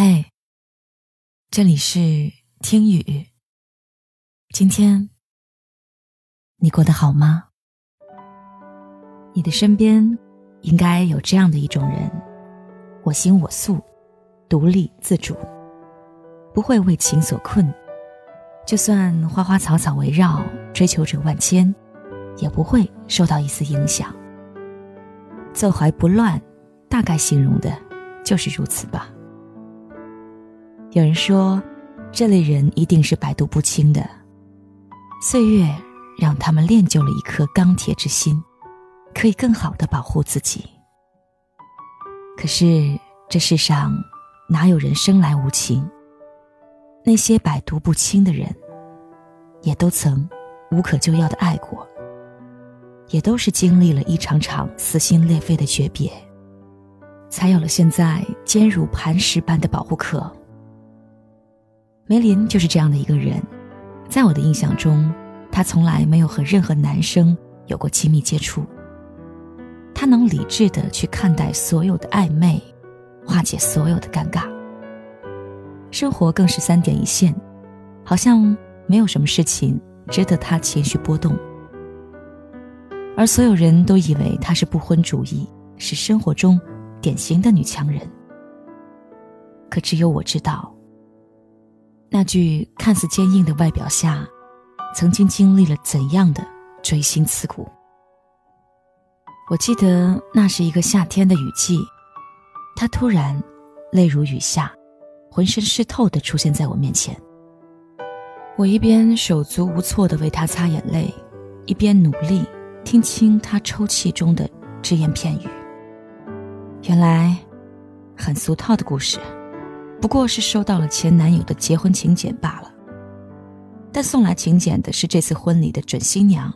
嘿，这里是听雨。今天你过得好吗？你的身边应该有这样的一种人：我行我素，独立自主，不会为情所困。就算花花草草围绕，追求者万千，也不会受到一丝影响。坐怀不乱，大概形容的就是如此吧。有人说，这类人一定是百毒不侵的。岁月让他们练就了一颗钢铁之心，可以更好的保护自己。可是这世上哪有人生来无情？那些百毒不侵的人，也都曾无可救药的爱过，也都是经历了一场场撕心裂肺的诀别，才有了现在坚如磐石般的保护壳。梅林就是这样的一个人，在我的印象中，他从来没有和任何男生有过亲密接触。他能理智的去看待所有的暧昧，化解所有的尴尬。生活更是三点一线，好像没有什么事情值得他情绪波动。而所有人都以为他是不婚主义，是生活中典型的女强人。可只有我知道。那句看似坚硬的外表下，曾经经历了怎样的锥心刺骨？我记得那是一个夏天的雨季，他突然泪如雨下，浑身湿透的出现在我面前。我一边手足无措的为他擦眼泪，一边努力听清他抽泣中的只言片语。原来，很俗套的故事。不过是收到了前男友的结婚请柬罢了，但送来请柬的是这次婚礼的准新娘，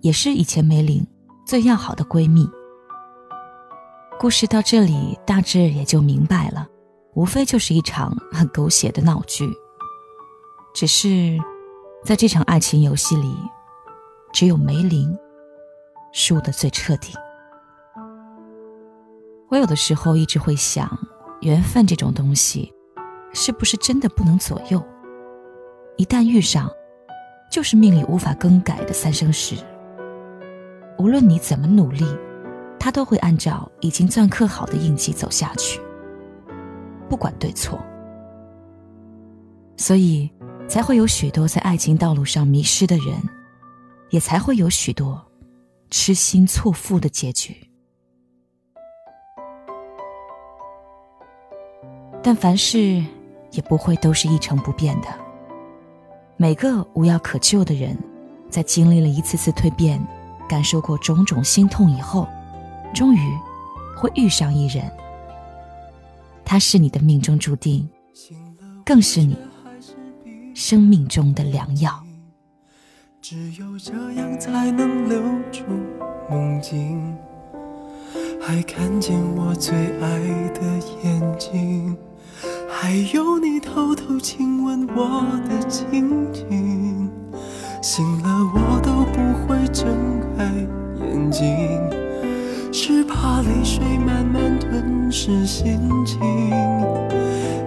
也是以前梅林最要好的闺蜜。故事到这里大致也就明白了，无非就是一场很狗血的闹剧。只是，在这场爱情游戏里，只有梅林输得最彻底。我有的时候一直会想。缘分这种东西，是不是真的不能左右？一旦遇上，就是命里无法更改的三生石。无论你怎么努力，它都会按照已经篆刻好的印记走下去，不管对错。所以，才会有许多在爱情道路上迷失的人，也才会有许多痴心错付的结局。但凡事也不会都是一成不变的。每个无药可救的人，在经历了一次次蜕变，感受过种种心痛以后，终于会遇上一人。他是你的命中注定，更是你生命中的良药。只有这样才能留住梦境，还看见我最爱的眼睛。还有你偷偷亲吻我的情景，醒了我都不会睁开眼睛，是怕泪水慢慢吞噬心情。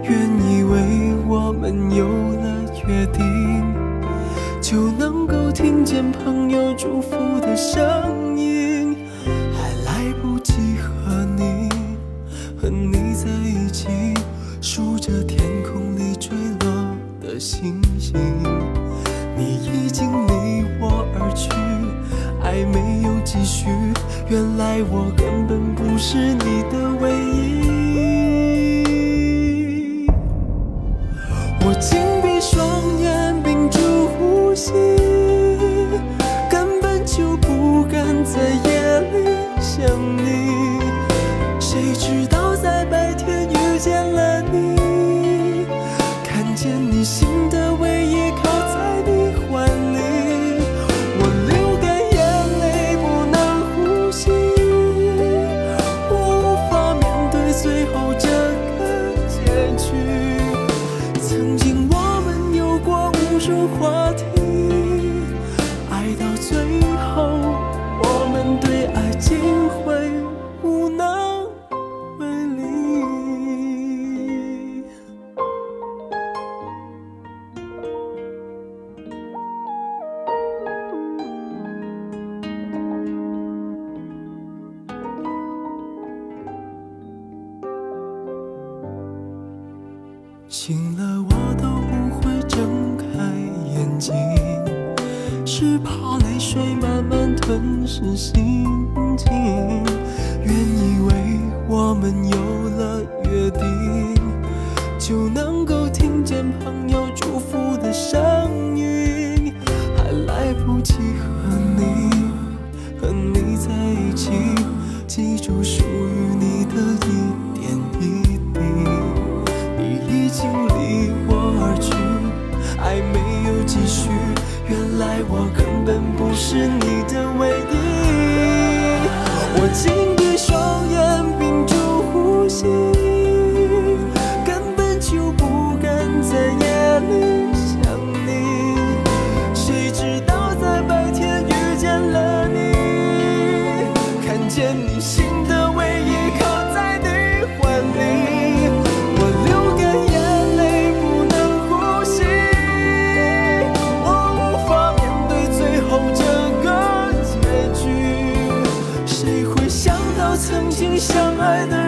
原以为我们有了约定，就能够听见朋友祝福的声音，还来不及和你和着天空里坠落的星星，你已经离我而去，爱没有继续。原来我根本不是你的唯一。我紧闭双眼，屏住呼吸，话题爱到最后我们对爱竟会无能为力。醒了我睛，是怕泪水慢慢吞噬心情。原以为我们有了约定，就能够听见朋友祝福的声音，还来不及和你和你在一起，记住是你的唯一。我曾经相爱的人？